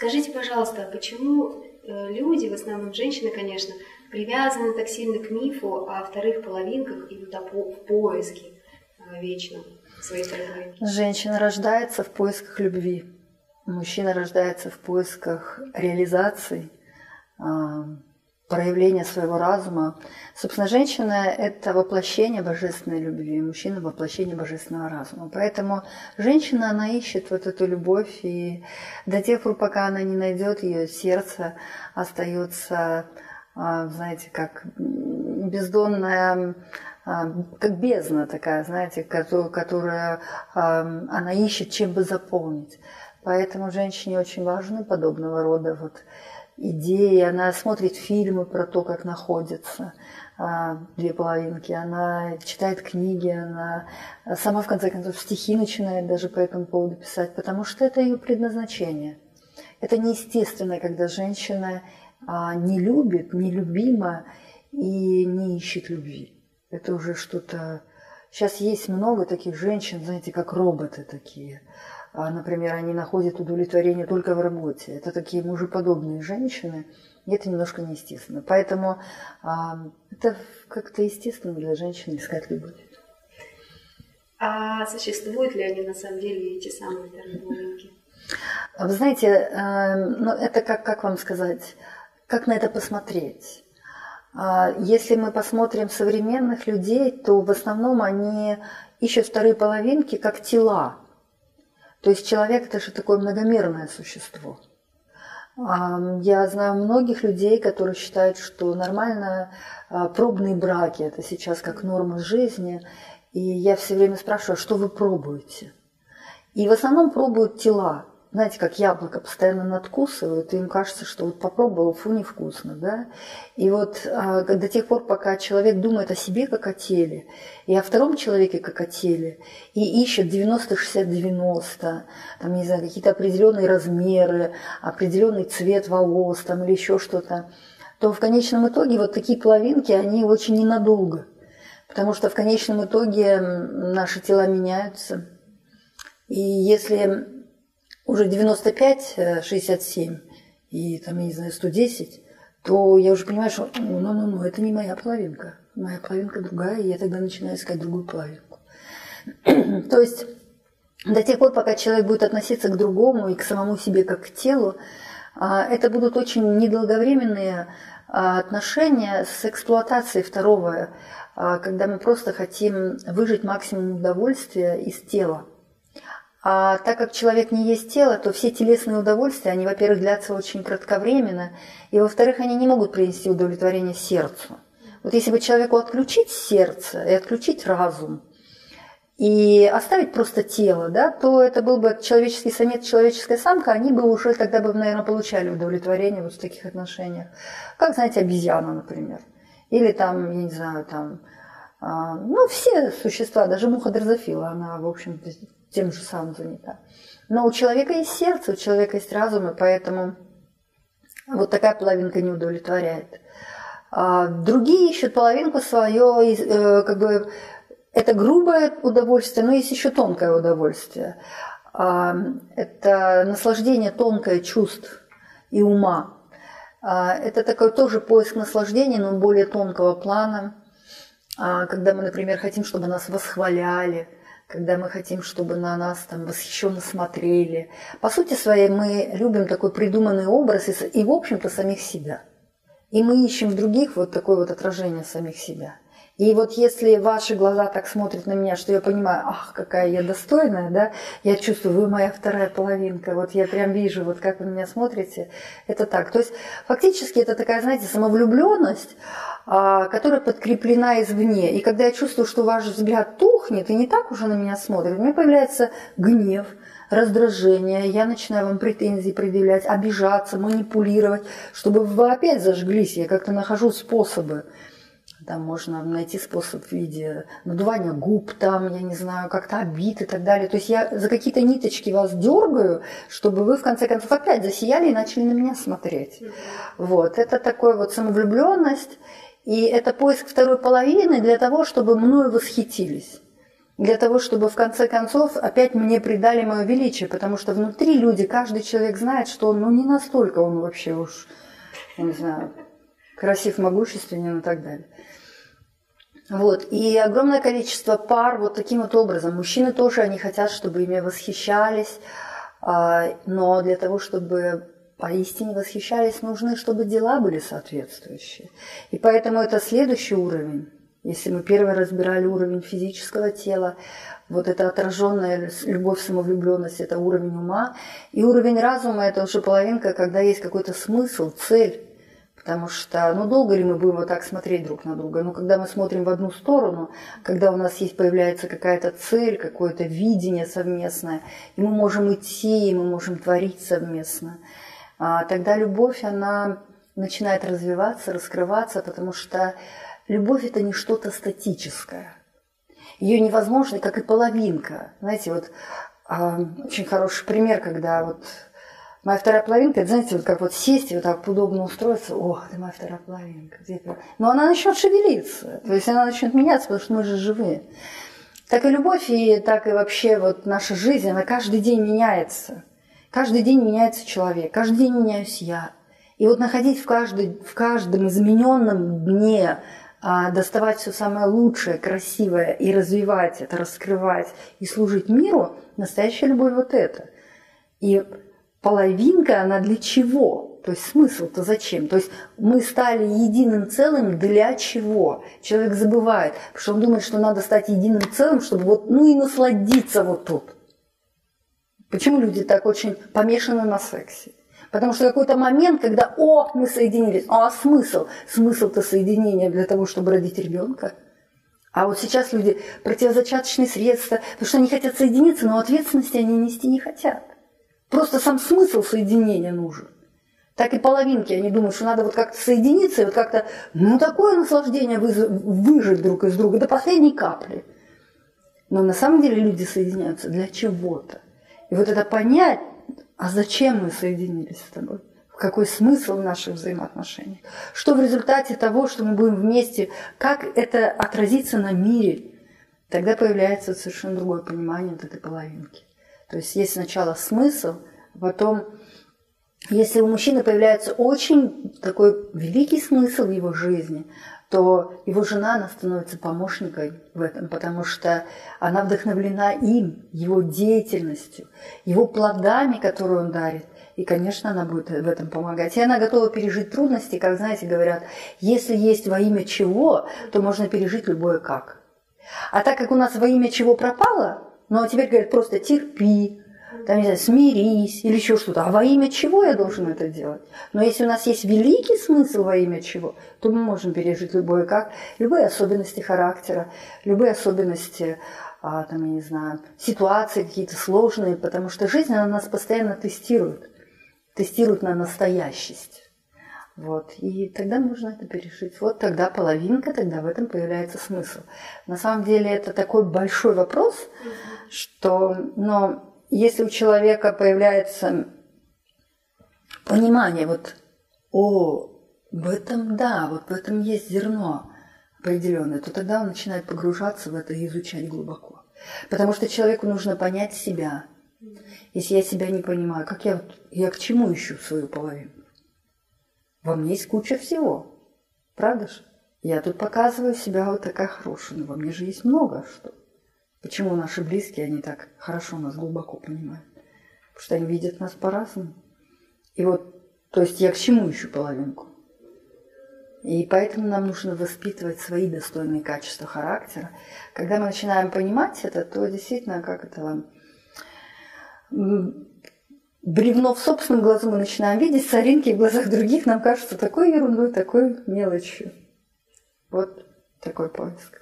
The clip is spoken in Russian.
Скажите, пожалуйста, а почему э, люди, в основном женщины, конечно, привязаны так сильно к мифу о вторых половинках и вот в поиске э, вечном своей второй половинки? Женщина рождается в поисках любви. Мужчина рождается в поисках реализации, а, проявления своего разума. Собственно, женщина – это воплощение божественной любви, мужчина – воплощение божественного разума. Поэтому женщина, она ищет вот эту любовь, и до тех пор, пока она не найдет ее, сердце остается, а, знаете, как бездонная а, как бездна такая, знаете, которая она ищет, чем бы заполнить. Поэтому женщине очень важны подобного рода вот идеи. Она смотрит фильмы про то, как находятся а, две половинки. Она читает книги, она сама, в конце концов, стихи начинает даже по этому поводу писать, потому что это ее предназначение. Это неестественно, когда женщина а, не любит, нелюбима и не ищет любви. Это уже что-то... Сейчас есть много таких женщин, знаете, как роботы такие – а, например, они находят удовлетворение только в работе. Это такие мужеподобные женщины, и это немножко неестественно. Поэтому а, это как-то естественно для женщины искать любовь. А существуют ли они на самом деле, эти самые терминологии? Вы знаете, э, ну, это как, как вам сказать, как на это посмотреть? А, если мы посмотрим современных людей, то в основном они ищут вторые половинки как тела. То есть человек это же такое многомерное существо. Я знаю многих людей, которые считают, что нормально а, пробные браки – это сейчас как норма жизни. И я все время спрашиваю, что вы пробуете? И в основном пробуют тела знаете, как яблоко постоянно надкусывают, и им кажется, что вот попробовал, фу, невкусно, да. И вот а, до тех пор, пока человек думает о себе как о теле, и о втором человеке как о теле, и ищет 90-60-90, там, не знаю, какие-то определенные размеры, определенный цвет волос там, или еще что-то, то в конечном итоге вот такие половинки, они очень ненадолго. Потому что в конечном итоге наши тела меняются. И если уже 95, 67 э, и там, я не знаю, 110, то я уже понимаю, что ну, ну, ну, это не моя половинка. Моя половинка другая, и я тогда начинаю искать другую половинку. то есть до тех пор, пока человек будет относиться к другому и к самому себе как к телу, а, это будут очень недолговременные а, отношения с эксплуатацией второго, а, когда мы просто хотим выжить максимум удовольствия из тела. А так как человек не есть тело, то все телесные удовольствия, они, во-первых, длятся очень кратковременно, и, во-вторых, они не могут принести удовлетворение сердцу. Вот если бы человеку отключить сердце и отключить разум, и оставить просто тело, да, то это был бы человеческий самец, человеческая самка, они бы уже тогда бы, наверное, получали удовлетворение вот в таких отношениях. Как, знаете, обезьяна, например. Или там, я не знаю, там, а, ну, все существа, даже муха дрозофила, она, в общем тем же самым занята. Но у человека есть сердце, у человека есть разум, и поэтому вот такая половинка не удовлетворяет. А другие ищут половинку свое, э, как бы это грубое удовольствие, но есть еще тонкое удовольствие. А, это наслаждение тонкое чувств и ума. А, это такой тоже поиск наслаждения, но более тонкого плана. Когда мы, например, хотим, чтобы нас восхваляли – когда мы хотим, чтобы на нас там восхищенно смотрели. По сути своей мы любим такой придуманный образ и, и в общем-то, самих себя. И мы ищем в других вот такое вот отражение самих себя. И вот если ваши глаза так смотрят на меня, что я понимаю, ах, какая я достойная, да, я чувствую, вы моя вторая половинка, вот я прям вижу, вот как вы меня смотрите, это так. То есть фактически это такая, знаете, самовлюбленность, а, которая подкреплена извне. И когда я чувствую, что ваш взгляд тухнет и не так уже на меня смотрит, у меня появляется гнев, раздражение, я начинаю вам претензии предъявлять, обижаться, манипулировать, чтобы вы опять зажглись. Я как-то нахожу способы там можно найти способ в виде надувания губ, там, я не знаю, как-то обид и так далее. То есть я за какие-то ниточки вас дергаю, чтобы вы в конце концов опять засияли и начали на меня смотреть. Вот, это такое вот самовлюбленность, и это поиск второй половины для того, чтобы мною восхитились. для того, чтобы в конце концов опять мне придали мое величие, потому что внутри люди, каждый человек знает, что он, ну, не настолько он вообще уж, я не знаю, красив, могущественен и так далее. Вот. И огромное количество пар вот таким вот образом. Мужчины тоже, они хотят, чтобы ими восхищались, а, но для того, чтобы поистине восхищались, нужны, чтобы дела были соответствующие. И поэтому это следующий уровень. Если мы первый разбирали уровень физического тела, вот это отраженная любовь, самовлюбленность – это уровень ума. И уровень разума – это уже половинка, когда есть какой-то смысл, цель. Потому что, ну, долго ли мы будем вот так смотреть друг на друга? Ну, когда мы смотрим в одну сторону, когда у нас есть, появляется какая-то цель, какое-то видение совместное, и мы можем идти, и мы можем творить совместно, а, тогда любовь, она начинает развиваться, раскрываться, потому что любовь – это не что-то статическое. Ее невозможно, как и половинка. Знаете, вот а, очень хороший пример, когда вот Моя вторая половинка, это, знаете, вот как вот сесть и вот так удобно устроиться, о, это моя вторая половинка. Где Но она начнет шевелиться, то есть она начнет меняться, потому что мы же живые. Так и любовь, и так и вообще вот наша жизнь, она каждый день меняется. Каждый день меняется человек, каждый день меняюсь я. И вот находить в, каждой, в каждом измененном дне, а, доставать все самое лучшее, красивое и развивать это, раскрывать и служить миру, настоящая любовь вот это. И половинка, она для чего? То есть смысл-то зачем? То есть мы стали единым целым для чего? Человек забывает, потому что он думает, что надо стать единым целым, чтобы вот, ну и насладиться вот тут. Почему люди так очень помешаны на сексе? Потому что какой-то момент, когда, о, мы соединились, а смысл? Смысл-то соединения для того, чтобы родить ребенка. А вот сейчас люди противозачаточные средства, потому что они хотят соединиться, но ответственности они нести не хотят. Просто сам смысл соединения нужен. Так и половинки, они думают, что надо вот как-то соединиться и вот как-то, ну, такое наслаждение выжить друг из друга до последней капли. Но на самом деле люди соединяются для чего-то. И вот это понять, а зачем мы соединились с тобой? Какой смысл в наших взаимоотношениях? Что в результате того, что мы будем вместе, как это отразится на мире? Тогда появляется совершенно другое понимание вот этой половинки. То есть есть сначала смысл, потом, если у мужчины появляется очень такой великий смысл в его жизни, то его жена, она становится помощникой в этом, потому что она вдохновлена им, его деятельностью, его плодами, которые он дарит. И, конечно, она будет в этом помогать. И она готова пережить трудности, как, знаете, говорят, если есть во имя чего, то можно пережить любое как. А так как у нас во имя чего пропало, ну а теперь говорят просто терпи, там, не знаю, смирись или еще что-то. А во имя чего я должен это делать? Но если у нас есть великий смысл во имя чего, то мы можем пережить любое как, любые особенности характера, любые особенности, а, там, я не знаю, ситуации какие-то сложные, потому что жизнь, она нас постоянно тестирует, тестирует на настоящесть. Вот. И тогда нужно это пережить. Вот тогда половинка, тогда в этом появляется смысл. На самом деле это такой большой вопрос, что, но если у человека появляется понимание, вот, о, в этом да, вот в этом есть зерно определенное, то тогда он начинает погружаться в это и изучать глубоко. Потому что человеку нужно понять себя. Если я себя не понимаю, как я, я к чему ищу свою половину? Во мне есть куча всего. Правда же? Я тут показываю себя вот такая хорошая, но во мне же есть много что. Почему наши близкие, они так хорошо нас глубоко понимают? Потому что они видят нас по-разному. И вот, то есть я к чему ищу половинку? И поэтому нам нужно воспитывать свои достойные качества характера. Когда мы начинаем понимать это, то действительно, как это бревно в собственном глазу мы начинаем видеть, соринки в глазах других нам кажутся такой ерундой, такой мелочью. Вот такой поиск.